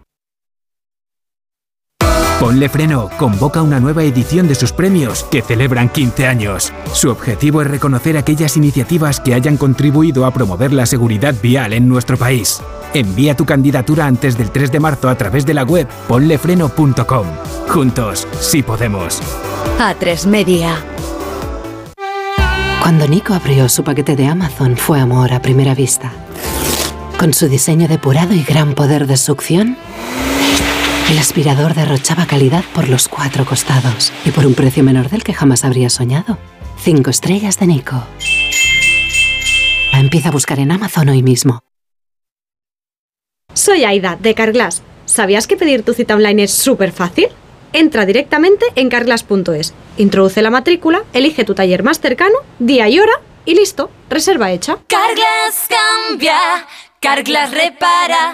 Speaker 15: Ponle Freno convoca una nueva edición de sus premios que celebran 15 años. Su objetivo es reconocer aquellas iniciativas que hayan contribuido a promover la seguridad vial en nuestro país. Envía tu candidatura antes del 3 de marzo a través de la web ponlefreno.com. Juntos, sí podemos.
Speaker 16: A3 Media. Cuando Nico abrió su paquete de Amazon fue amor a primera vista. Con su diseño depurado y gran poder de succión, el aspirador derrochaba calidad por los cuatro costados y por un precio menor del que jamás habría soñado. Cinco estrellas de Nico. empieza a buscar en Amazon hoy mismo.
Speaker 17: Soy Aida, de Carglass. ¿Sabías que pedir tu cita online es súper fácil? Entra directamente en carglass.es, introduce la matrícula, elige tu taller más cercano, día y hora y listo, reserva hecha.
Speaker 18: Carglass cambia, Carglass repara.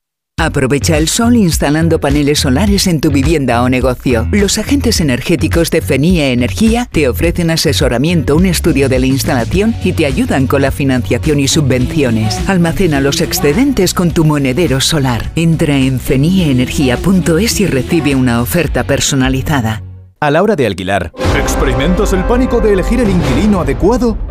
Speaker 19: Aprovecha el sol instalando paneles solares en tu vivienda o negocio. Los agentes energéticos de FENIE Energía te ofrecen asesoramiento, un estudio de la instalación y te ayudan con la financiación y subvenciones. Almacena los excedentes con tu monedero solar. Entra en fenieenergia.es y recibe una oferta personalizada.
Speaker 20: A la hora de alquilar, ¿experimentas el pánico de elegir el inquilino adecuado?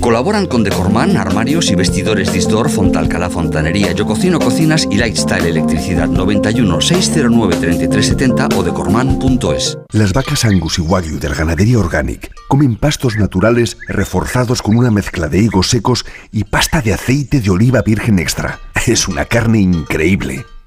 Speaker 21: Colaboran con Decorman, armarios y vestidores Disdor, Fontalcala Fontanería, Yo Cocino Cocinas y Lifestyle Electricidad 91 609 3370 o decorman.es.
Speaker 22: Las vacas Angus y Wagyu del Ganadería Organic comen pastos naturales reforzados con una mezcla de higos secos y pasta de aceite de oliva virgen extra. Es una carne increíble.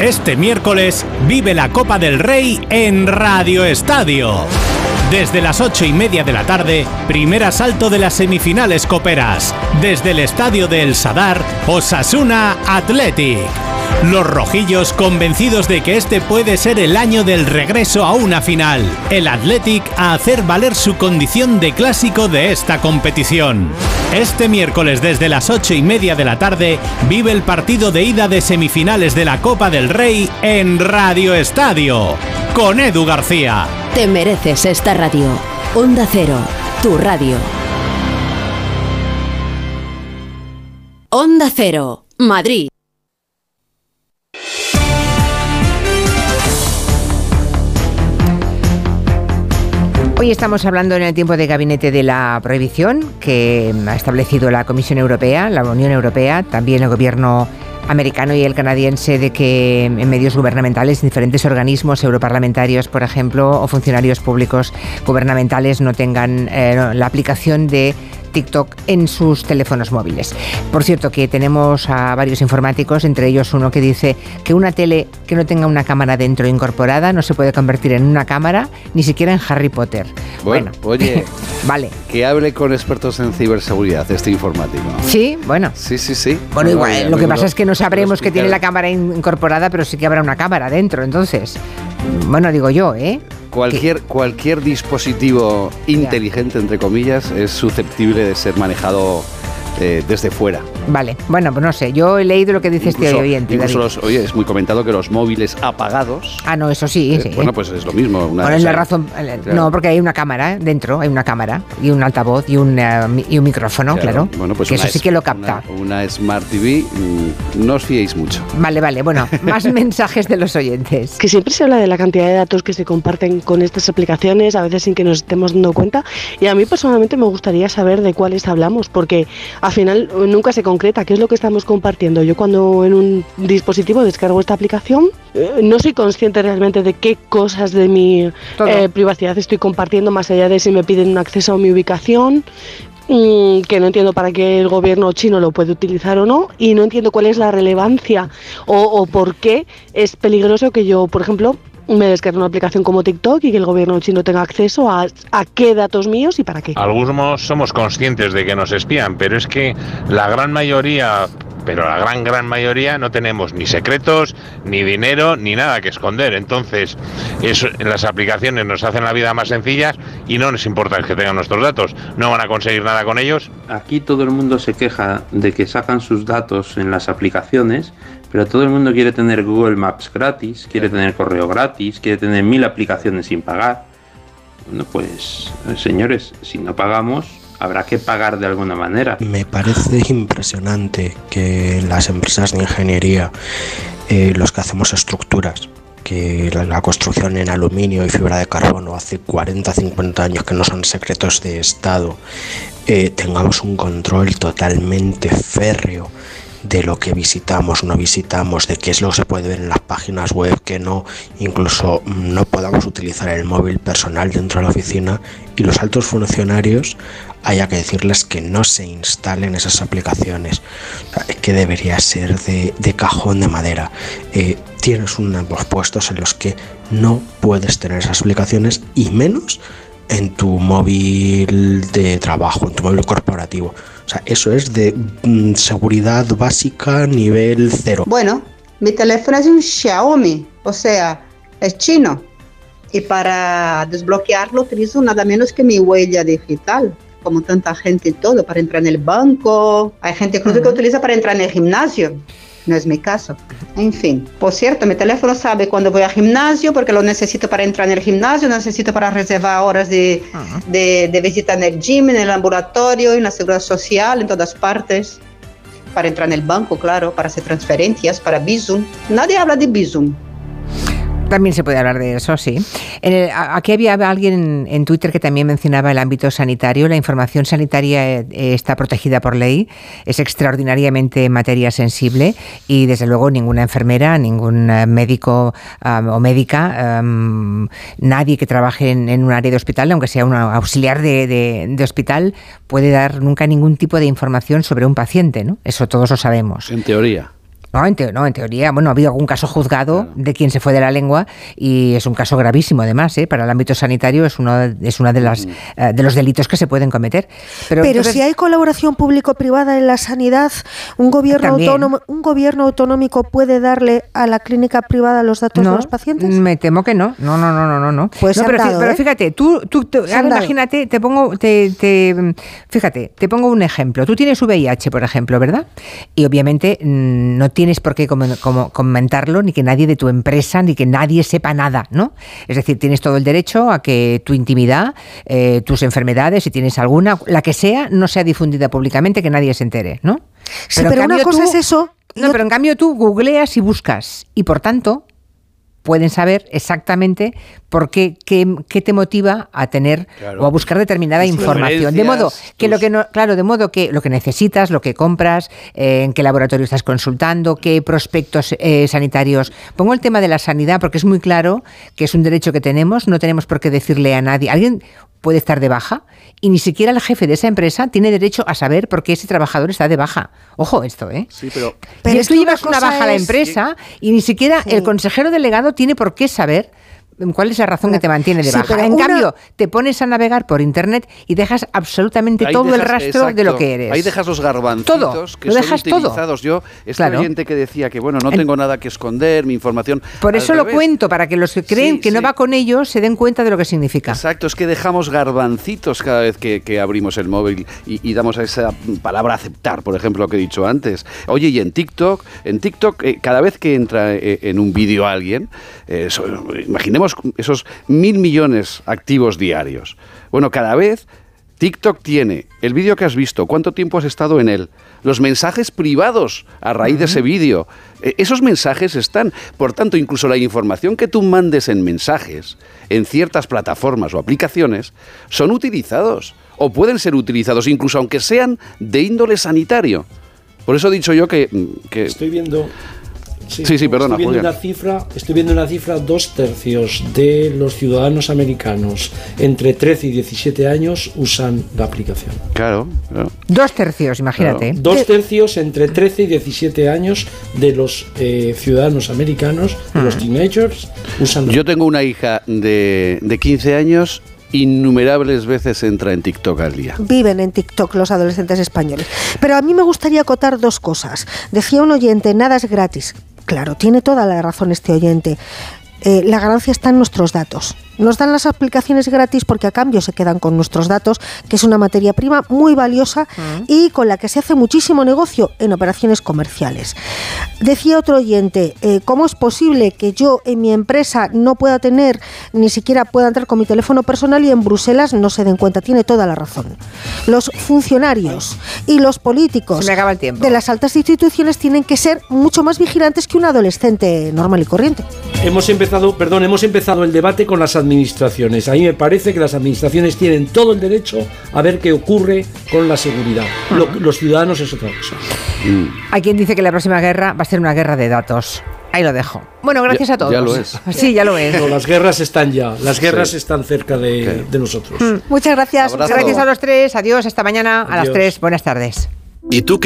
Speaker 12: Este miércoles vive la Copa del Rey en Radio Estadio. Desde las ocho y media de la tarde, primer asalto de las semifinales coperas. Desde el estadio de El Sadar, Osasuna Athletic. Los rojillos convencidos de que este puede ser el año del regreso a una final. El Athletic a hacer valer su condición de clásico de esta competición. Este miércoles desde las ocho y media de la tarde vive el partido de ida de semifinales de la Copa del Rey en Radio Estadio. Con Edu García.
Speaker 23: Te mereces esta radio. Onda Cero, tu radio. Onda Cero, Madrid.
Speaker 2: Hoy estamos hablando en el tiempo de gabinete de la prohibición que ha establecido la Comisión Europea, la Unión Europea, también el gobierno americano y el canadiense de que en medios gubernamentales, diferentes organismos europarlamentarios, por ejemplo, o funcionarios públicos gubernamentales no tengan eh, la aplicación de TikTok en sus teléfonos móviles. Por cierto, que tenemos a varios informáticos, entre ellos uno que dice que una tele que no tenga una cámara dentro incorporada no se puede convertir en una cámara, ni siquiera en Harry Potter.
Speaker 5: Bueno, oye,
Speaker 2: vale.
Speaker 5: Que hable con expertos en ciberseguridad, este informático.
Speaker 2: Sí, bueno.
Speaker 5: Sí, sí, sí.
Speaker 2: Bueno, igual, lo que pasa es que no sabremos que tiene la cámara incorporada, pero sí que habrá una cámara dentro, entonces. Bueno, digo yo, ¿eh?
Speaker 5: Cualquier, cualquier dispositivo inteligente, entre comillas, es susceptible de ser manejado eh, desde fuera.
Speaker 2: Vale, bueno, pues no sé, yo he leído lo que dice este oyente.
Speaker 5: Incluso los, oye, es muy comentado que los móviles apagados.
Speaker 2: Ah, no, eso sí,
Speaker 5: eh,
Speaker 2: sí.
Speaker 5: Bueno, pues es lo mismo.
Speaker 2: Una, bueno, es la razón. eh, No, porque hay una cámara dentro, hay una cámara y un altavoz y un, eh, mi- y un micrófono, claro.
Speaker 5: Bueno, pues
Speaker 2: que
Speaker 5: una
Speaker 2: eso sí que lo capta.
Speaker 5: Una, una Smart TV, mm, no os fiéis mucho.
Speaker 2: Vale, vale, bueno, más mensajes de los oyentes.
Speaker 24: Que siempre se habla de la cantidad de datos que se comparten con estas aplicaciones, a veces sin que nos estemos dando cuenta. Y a mí personalmente me gustaría saber de cuáles hablamos, porque al final eh, nunca se concreta qué es lo que estamos compartiendo. Yo cuando en un dispositivo descargo esta aplicación, eh, no soy consciente realmente de qué cosas de mi eh, privacidad estoy compartiendo, más allá de si me piden un acceso a mi ubicación. mm, que no entiendo para qué el gobierno chino lo puede utilizar o no y no entiendo cuál es la relevancia o, o por qué es peligroso que yo, por ejemplo, me descargue una aplicación como TikTok y que el gobierno chino tenga acceso a, a qué datos míos y para qué.
Speaker 25: Algunos somos conscientes de que nos espían, pero es que la gran mayoría, pero la gran gran mayoría no tenemos ni secretos, ni dinero, ni nada que esconder. Entonces, eso, las aplicaciones nos hacen la vida más sencilla y no nos importa que tengan nuestros datos. No van a conseguir nada con ellos.
Speaker 26: Aquí todo el mundo se queja de que sacan sus datos en las aplicaciones, Pero todo el mundo quiere tener Google Maps gratis, quiere tener correo gratis, quiere tener mil aplicaciones sin pagar. Bueno, pues señores, si no pagamos, habrá que pagar de alguna manera.
Speaker 27: Me parece impresionante que las empresas de ingeniería, eh, los que hacemos estructuras, que la, la construcción en aluminio y fibra de carbono hace 40, 50 años que no son secretos de Estado, eh, tengamos un control totalmente férreo de lo que visitamos, no visitamos, de qué es lo que se puede ver en las páginas web, que no, incluso mm, no podamos utilizar el móvil personal dentro de la oficina y los altos funcionarios haya que decirles que no se instalen esas aplicaciones, que debería ser de, de cajón de madera. Eh, tienes unos puestos en los que no puedes tener esas aplicaciones y menos en tu móvil de trabajo, en tu móvil corporativo. O sea, eso es de mm, seguridad básica nivel cero.
Speaker 28: Bueno, mi teléfono es un Xiaomi, o sea, es chino. Y para desbloquearlo utilizo nada menos que mi huella digital, como tanta gente y todo, para entrar en el banco. Hay gente incluso que utiliza para entrar en el gimnasio. No es mi caso. En fin. Por cierto, mi teléfono sabe cuando voy al gimnasio porque lo necesito para entrar en el gimnasio, necesito para reservar horas de, de, de visita en el gym, en el ambulatorio, en la seguridad social, en todas partes. Para entrar en el banco, claro, para hacer transferencias, para Bizum. Nadie habla de Bizum.
Speaker 2: También se puede hablar de eso, sí. En el- aquí había alguien en, Twitter que también mencionaba el ámbito sanitario. La información sanitaria eh, está protegida por ley, es extraordinariamente materia sensible y desde luego ninguna enfermera, ningún eh, médico o médica, nadie que trabaje en, un área de hospital, aunque sea un auxiliar de, de- de hospital, puede dar nunca ningún tipo de información sobre un paciente, ¿no? Eso todos lo sabemos.
Speaker 5: En teoría.
Speaker 2: No en, teo- no, en teoría, bueno, ha habido algún caso juzgado de quien se fue de la lengua y es un caso gravísimo además, ¿eh? para el ámbito sanitario es uno es una de las eh, de los delitos que se pueden cometer. Pero,
Speaker 4: Pero,
Speaker 2: entonces-
Speaker 4: si hay colaboración público-privada en la sanidad, un gobierno
Speaker 2: También.
Speaker 4: autónomo, un gobierno autonómico puede darle a la clínica privada los datos
Speaker 2: no,
Speaker 4: de los pacientes.
Speaker 2: Me temo que no. No, no, no, no, no. no.
Speaker 4: Pues
Speaker 2: No, pero, fi-
Speaker 4: dado,
Speaker 2: pero
Speaker 4: ¿eh?
Speaker 2: fíjate, tú, tú, tú-
Speaker 4: dado.
Speaker 2: imagínate, te pongo, te, te- fíjate, te pongo un ejemplo. Tú tienes VIH, por ejemplo, ¿verdad? Y obviamente mm, no tienes por qué como comentarlo, ni que nadie de tu empresa, ni que nadie sepa nada, ¿no? Es decir, tienes todo el derecho a que tu intimidad, eh, tus enfermedades, si tienes alguna, la que sea, no sea difundida públicamente, que nadie se entere, ¿no?
Speaker 4: Sí, pero una cosa
Speaker 2: tú-
Speaker 4: es eso.
Speaker 2: no, pero en cambio tú googleas y buscas y por tanto pueden saber exactamente por qué, qué, qué te motiva a tener
Speaker 5: Claro.
Speaker 2: o a buscar determinada
Speaker 5: Tus
Speaker 2: información. De modo que lo que no, claro, de modo que lo que necesitas, lo que compras, eh, en qué laboratorio estás consultando, qué prospectos eh, sanitarios. Pongo el tema de la sanidad porque es muy claro que es un derecho que tenemos, no tenemos por qué decirle a nadie. Alguien puede estar de baja y ni siquiera el jefe de esa empresa tiene derecho a saber por qué ese trabajador está de baja. Ojo esto, ¿eh?
Speaker 5: Sí, pero
Speaker 2: Pero
Speaker 4: es
Speaker 2: tú
Speaker 4: que
Speaker 2: llevas
Speaker 4: una
Speaker 2: baja a la
Speaker 4: es-
Speaker 2: empresa y ni siquiera el consejero delegado tiene por qué saber cuál es la razón que te mantiene de
Speaker 4: Sí,
Speaker 2: baja.
Speaker 4: pero
Speaker 2: En
Speaker 4: una-
Speaker 2: cambio, te pones a navegar por internet y dejas absolutamente
Speaker 5: Ahí
Speaker 2: todo el rastro de lo que eres.
Speaker 5: Ahí dejas los garbancitos
Speaker 2: Todo,
Speaker 5: que
Speaker 2: lo
Speaker 5: son
Speaker 2: dejas todo.
Speaker 5: utilizados. Yo, este
Speaker 2: Claro.
Speaker 5: oyente que decía que, bueno, no
Speaker 2: En-
Speaker 5: tengo nada que esconder, mi información...
Speaker 2: Por eso lo cuento, para que los que creen
Speaker 5: Sí,
Speaker 2: que no va con ellos se den cuenta de lo que significa.
Speaker 5: Exacto, es que dejamos garbancitos cada vez que, que abrimos el móvil y, y damos a esa palabra aceptar, por ejemplo, lo que he dicho antes. Oye, y en TikTok, en TikTok, eh, cada vez que entra eh, en un vídeo alguien, eh, so- imaginemos esos mil millones activos diarios. Bueno, cada vez TikTok tiene el vídeo que has visto, cuánto tiempo has estado en él, los mensajes privados a raíz de ese vídeo. Eh, esos mensajes están, por tanto, incluso la información que tú mandes en mensajes, en ciertas plataformas o aplicaciones, son utilizados o pueden ser utilizados, incluso aunque sean de índole sanitario. Por eso he dicho yo que... que
Speaker 3: Estoy viendo.
Speaker 5: Sí, sí, perdona,
Speaker 3: Estoy viendo,
Speaker 5: Julián.
Speaker 3: una cifra, estoy viendo una cifra, dos tercios de los ciudadanos americanos entre 13 y 17 años usan la aplicación.
Speaker 5: Claro, claro.
Speaker 2: Dos tercios, imagínate.
Speaker 3: Dos tercios entre 13 y 17 años de los eh, ciudadanos americanos, de los teenagers, usan la
Speaker 5: Yo tengo una hija de, de 15 años, innumerables veces entra en TikTok al día.
Speaker 4: Viven en TikTok los adolescentes españoles. Pero a mí me gustaría acotar dos cosas. Decía un oyente, nada es gratis. Claro, tiene toda la razón este oyente. Eh, la ganancia está en nuestros datos. Nos dan las aplicaciones gratis porque a cambio se quedan con nuestros datos, que es una materia prima muy valiosa y con la que se hace muchísimo negocio en operaciones comerciales. Decía otro oyente, eh, ¿cómo es posible que yo en mi empresa no pueda tener, ni siquiera pueda entrar con mi teléfono personal y en Bruselas no se den cuenta? Tiene toda la razón. Los funcionarios y los políticos de las altas instituciones tienen que ser mucho más vigilantes que un adolescente normal y corriente.
Speaker 3: Hemos empezado, perdón, hemos empezado el debate con las administraciones. A mí me parece que las administraciones tienen todo el derecho a ver qué ocurre con la seguridad. Lo- los ciudadanos es otra cosa.
Speaker 2: Hay quien dice que la próxima guerra va a ser una guerra de datos. Ahí lo dejo. Bueno, gracias
Speaker 3: Ya-
Speaker 2: a todos.
Speaker 3: ya lo es.
Speaker 2: Sí, ya lo es.
Speaker 3: No, las guerras están ya, las guerras
Speaker 2: Sí.
Speaker 3: están cerca de, de nosotros.
Speaker 2: Mm.
Speaker 4: Muchas gracias.
Speaker 2: Gracias a los tres. Adiós. Hasta mañana a las tres. Buenas tardes.
Speaker 5: ¿Y tú